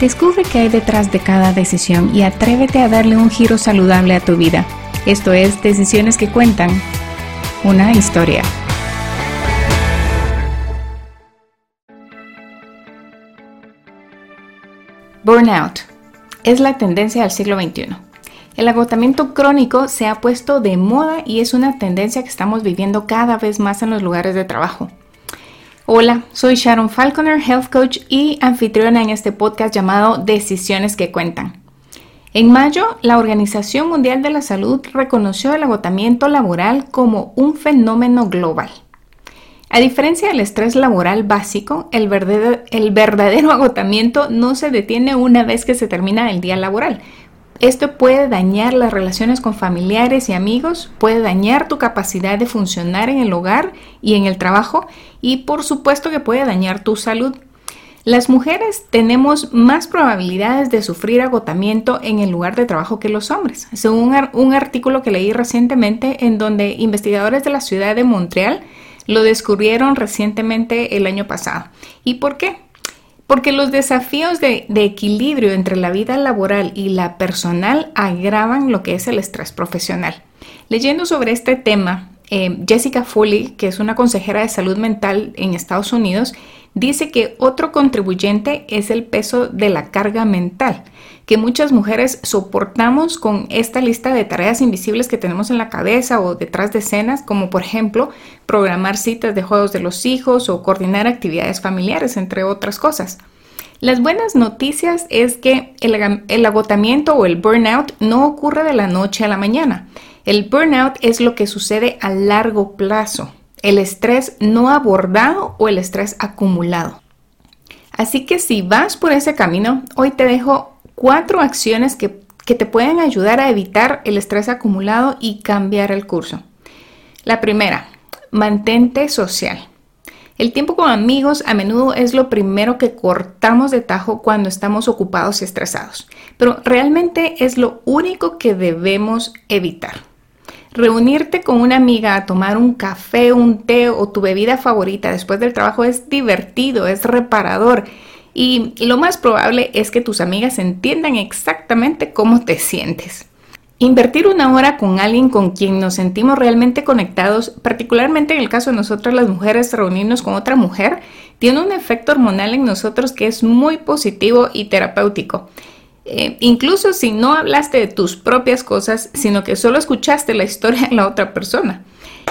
Descubre qué hay detrás de cada decisión y atrévete a darle un giro saludable a tu vida. Esto es Decisiones que Cuentan, una historia. Burnout es la tendencia del siglo XXI. El agotamiento crónico se ha puesto de moda y es una tendencia que estamos viviendo cada vez más en los lugares de trabajo. Hola, soy Sharon Falconer, Health Coach y anfitriona en este podcast llamado Decisiones que Cuentan. En mayo, la Organización Mundial de la Salud reconoció el agotamiento laboral como un fenómeno global. A diferencia del estrés laboral básico, el verdadero, el verdadero, agotamiento no se detiene una vez que se termina el día laboral, esto puede dañar las relaciones con familiares y amigos, puede dañar tu capacidad de funcionar en el hogar y en el trabajo y por supuesto que puede dañar tu salud. Las mujeres tenemos más probabilidades de sufrir agotamiento en el lugar de trabajo que los hombres, según un artículo que leí recientemente en donde investigadores de la ciudad de Montreal lo descubrieron recientemente el año pasado. ¿Y por qué? Porque los desafíos de, equilibrio entre la vida laboral y la personal agravan lo que es el estrés profesional. Leyendo sobre este tema, eh, Jessica Foley, que es una consejera de salud mental en Estados Unidos, dice que otro contribuyente es el peso de la carga mental, que muchas mujeres soportamos con esta lista de tareas invisibles que tenemos en la cabeza o detrás de escenas, como por ejemplo programar citas de juegos de los hijos o coordinar actividades familiares, entre otras cosas. Las buenas noticias es que el, el agotamiento o el burnout no ocurre de la noche a la mañana. El burnout es lo que sucede a largo plazo el estrés no abordado o el estrés acumulado. Así que si vas por ese camino, hoy te dejo cuatro acciones que, te pueden ayudar a evitar el estrés acumulado y cambiar el curso. La primera, mantente social. El tiempo con amigos a menudo es lo primero que cortamos de tajo cuando estamos ocupados y estresados, pero realmente es lo único que debemos evitar. Reunirte con una amiga a tomar un café, un té o tu bebida favorita después del trabajo es divertido, es reparador y lo más probable es que tus amigas entiendan exactamente cómo te sientes. Invertir una hora con alguien con quien nos sentimos realmente conectados, particularmente en el caso de nosotras las mujeres, reunirnos con otra mujer, tiene un efecto hormonal en nosotros que es muy positivo y terapéutico. Eh, incluso si no hablaste de tus propias cosas, sino que solo escuchaste la historia de la otra persona.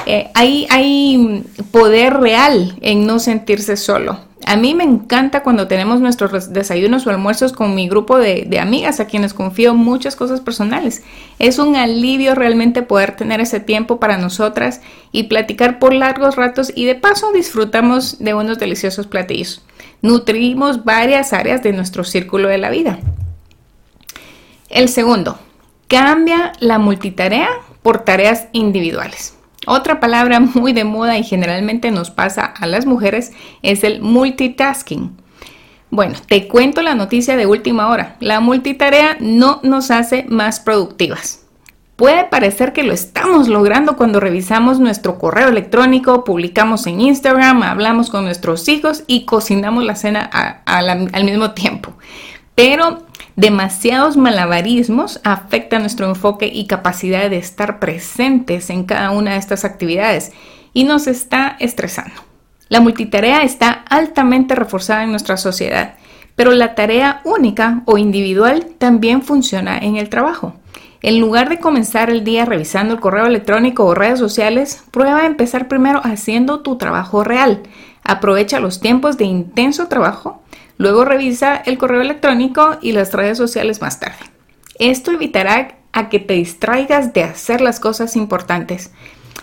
Eh, hay, poder real en no sentirse solo. A mí me encanta cuando tenemos nuestros desayunos o almuerzos con mi grupo de, amigas a quienes confío muchas cosas personales. Es un alivio realmente poder tener ese tiempo para nosotras y platicar por largos ratos y de paso disfrutamos de unos deliciosos platillos. Nutrimos varias áreas de nuestro círculo de la vida. El segundo, cambia la multitarea por tareas individuales. Otra palabra muy de moda y generalmente nos pasa a las mujeres es el multitasking. Bueno, te cuento la noticia de última hora. La multitarea no nos hace más productivas. Puede parecer que lo estamos logrando cuando revisamos nuestro correo electrónico, publicamos en Instagram, hablamos con nuestros hijos y cocinamos la cena al mismo tiempo. Pero Demasiados malabarismos afectan nuestro enfoque y capacidad de estar presentes en cada una de estas actividades y nos está estresando. La multitarea está altamente reforzada en nuestra sociedad, pero la tarea única o individual también funciona en el trabajo. En lugar de comenzar el día revisando el correo electrónico o redes sociales, prueba a empezar primero haciendo tu trabajo real. Aprovecha los tiempos de intenso trabajo Luego revisa el correo electrónico y las redes sociales más tarde. Esto evitará a que te distraigas de hacer las cosas importantes.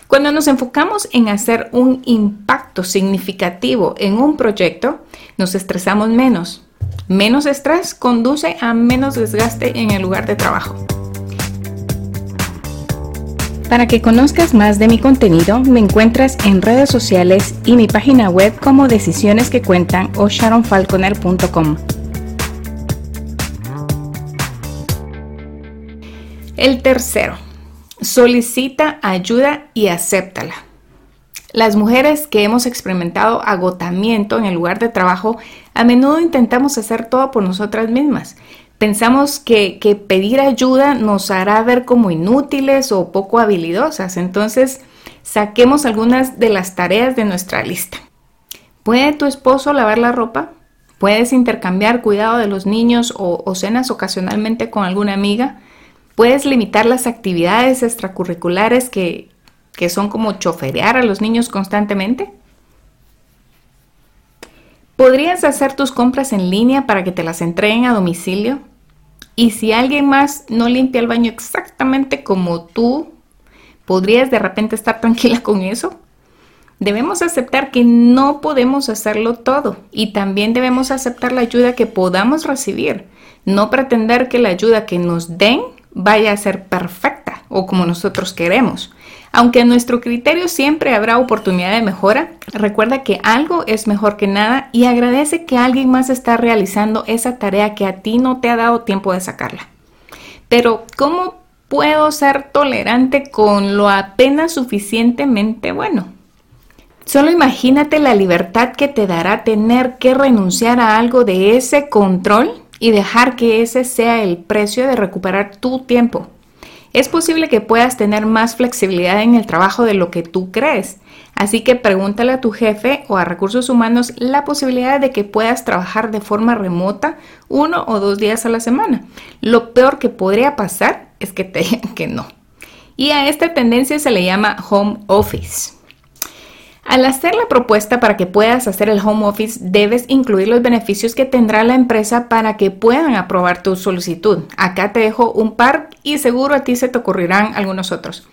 Cuando nos enfocamos en hacer un impacto significativo en un proyecto, nos estresamos menos. Menos estrés conduce a menos desgaste en el lugar de trabajo. Para que conozcas más de mi contenido, me encuentras en redes sociales y mi página web como Decisiones que Cuentan o sharonfalconer.com. El tercero, solicita ayuda y acéptala. Las mujeres que hemos experimentado agotamiento en el lugar de trabajo A menudo intentamos hacer todo por nosotras mismas. Pensamos que, que pedir ayuda nos hará ver como inútiles o poco habilidosas. Entonces, saquemos algunas de las tareas de nuestra lista. ¿Puede tu esposo lavar la ropa? ¿Puedes intercambiar cuidado de los niños o, cenas ocasionalmente con alguna amiga? ¿Puedes limitar las actividades extracurriculares que, que son como choferear a los niños constantemente? ¿Podrías hacer tus compras en línea para que te las entreguen a domicilio? Y si alguien más no limpia el baño exactamente como tú, ¿podrías de repente estar tranquila con eso? Debemos aceptar que no podemos hacerlo todo y también debemos aceptar la ayuda que podamos recibir. No pretender que la ayuda que nos den vaya a ser perfecta o como nosotros queremos. Aunque a nuestro criterio siempre habrá oportunidad de mejora, recuerda que algo es mejor que nada y agradece que alguien más está realizando esa tarea que a ti no te ha dado tiempo de sacarla. Pero, ¿cómo puedo ser tolerante con lo apenas suficientemente bueno? Solo imagínate la libertad que te dará tener que renunciar a algo de ese control y dejar que ese sea el precio de recuperar tu tiempo. Es posible que puedas tener más flexibilidad en el trabajo de lo que tú crees, así que pregúntale a tu jefe o a recursos humanos la posibilidad de que puedas trabajar de forma remota uno o dos días a la semana. Lo peor que podría pasar es que te digan que no. Y a esta tendencia se le llama home office. Al hacer la propuesta para que puedas hacer el home office, debes incluir los beneficios que tendrá la empresa para que puedan aprobar tu solicitud. Acá te dejo un par y seguro a ti se te ocurrirán algunos otros.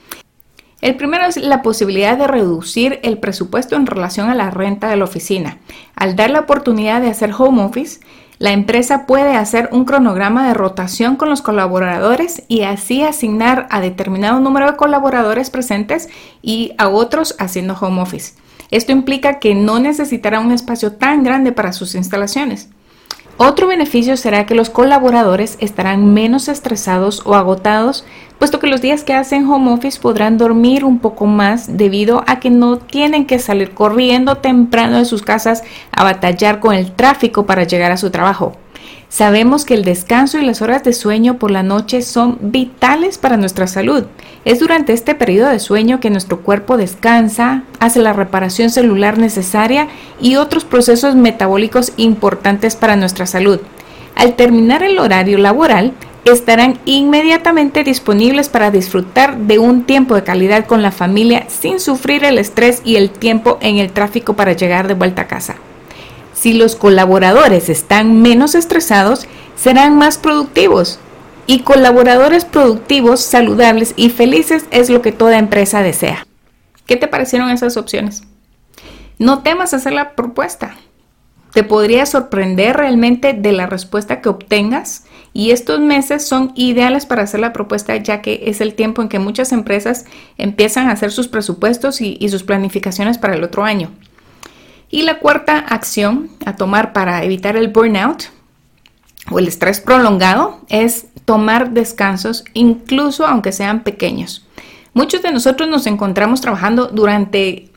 El primero es la posibilidad de reducir el presupuesto en relación a la renta de la oficina. Al dar la oportunidad de hacer home office, la empresa puede hacer un cronograma de rotación con los colaboradores y así asignar a determinado número de colaboradores presentes y a otros haciendo home office. Esto implica que no necesitará un espacio tan grande para sus instalaciones. Otro beneficio será que los colaboradores estarán menos estresados o agotados, puesto que los días que hacen home office podrán dormir un poco más debido a que no tienen que salir corriendo temprano de sus casas a batallar con el tráfico para llegar a su trabajo. Sabemos que el descanso y las horas de sueño por la noche son vitales para nuestra salud. Es durante este periodo de sueño que nuestro cuerpo descansa, hace la reparación celular necesaria y otros procesos metabólicos importantes para nuestra salud. Al terminar el horario laboral, estarán inmediatamente disponibles para disfrutar de un tiempo de calidad con la familia sin sufrir el estrés y el tiempo en el tráfico para llegar de vuelta a casa. Si los colaboradores están menos estresados, serán más productivos. Y colaboradores productivos, saludables y felices es lo que toda empresa desea. ¿Qué te parecieron esas opciones? No temas hacer la propuesta. Te podría sorprender realmente de la respuesta que obtengas y estos meses son ideales para hacer la propuesta ya que es el tiempo en que muchas empresas empiezan a hacer sus presupuestos y, y sus planificaciones para el otro año. Y la cuarta acción a tomar para evitar el burnout o el estrés prolongado es tomar descansos, incluso aunque sean pequeños. Muchos de nosotros nos encontramos trabajando durante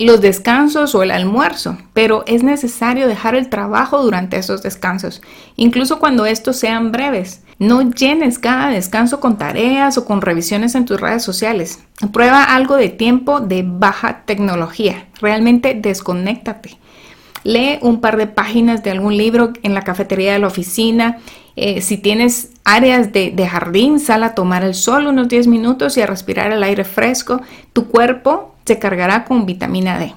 los descansos o el almuerzo, pero es necesario dejar el trabajo durante esos descansos, incluso cuando estos sean breves. No llenes cada descanso con tareas o con revisiones en tus redes sociales. Prueba algo de tiempo de baja tecnología. Realmente desconéctate. Lee un par de páginas de algún libro en la cafetería de la oficina. Eh, si tienes áreas de, de jardín, sal a tomar el sol unos 10 minutos y a respirar el aire fresco. Tu cuerpo se cargará con vitamina D.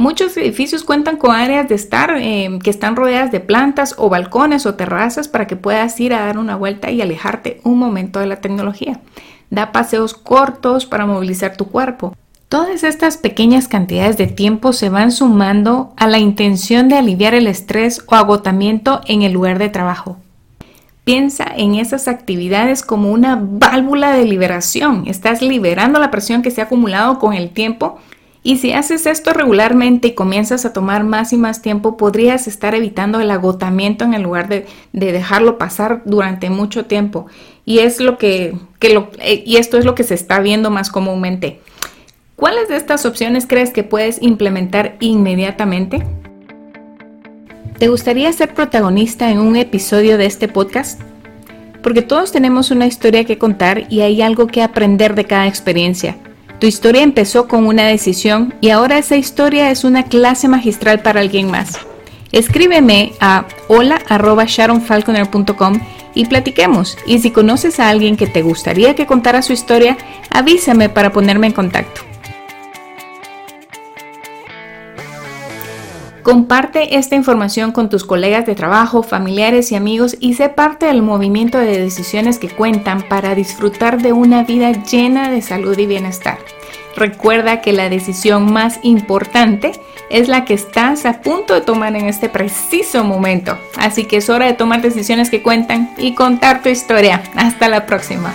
Muchos edificios cuentan con áreas de estar eh, que están rodeadas de plantas o balcones o terrazas para que puedas ir a dar una vuelta y alejarte un momento de la tecnología. Da paseos cortos para movilizar tu cuerpo. Todas estas pequeñas cantidades de tiempo se van sumando a la intención de aliviar el estrés o agotamiento en el lugar de trabajo. Piensa en esas actividades como una válvula de liberación. Estás liberando la presión que se ha acumulado con el tiempo y si haces esto regularmente y comienzas a tomar más y más tiempo, podrías estar evitando el agotamiento en el lugar de, dejarlo pasar durante mucho tiempo. Y, es lo que, lo, eh, y esto es lo que se está viendo más comúnmente. ¿Cuáles de estas opciones crees que puedes implementar inmediatamente? ¿Te gustaría ser protagonista en un episodio de este podcast? Porque todos tenemos una historia que contar y hay algo que aprender de cada experiencia. Tu historia empezó con una decisión y ahora esa historia es una clase magistral para alguien más. Escríbeme a hola.sharonfalconer.com y platiquemos. Y si conoces a alguien que te gustaría que contara su historia, avísame para ponerme en contacto. Comparte esta información con tus colegas de trabajo, familiares y amigos y sé parte del movimiento de decisiones que cuentan para disfrutar de una vida llena de salud y bienestar. Recuerda que la decisión más importante es la que estás a punto de tomar en este preciso momento. Así que es hora de tomar decisiones que cuentan y contar tu historia. Hasta la próxima.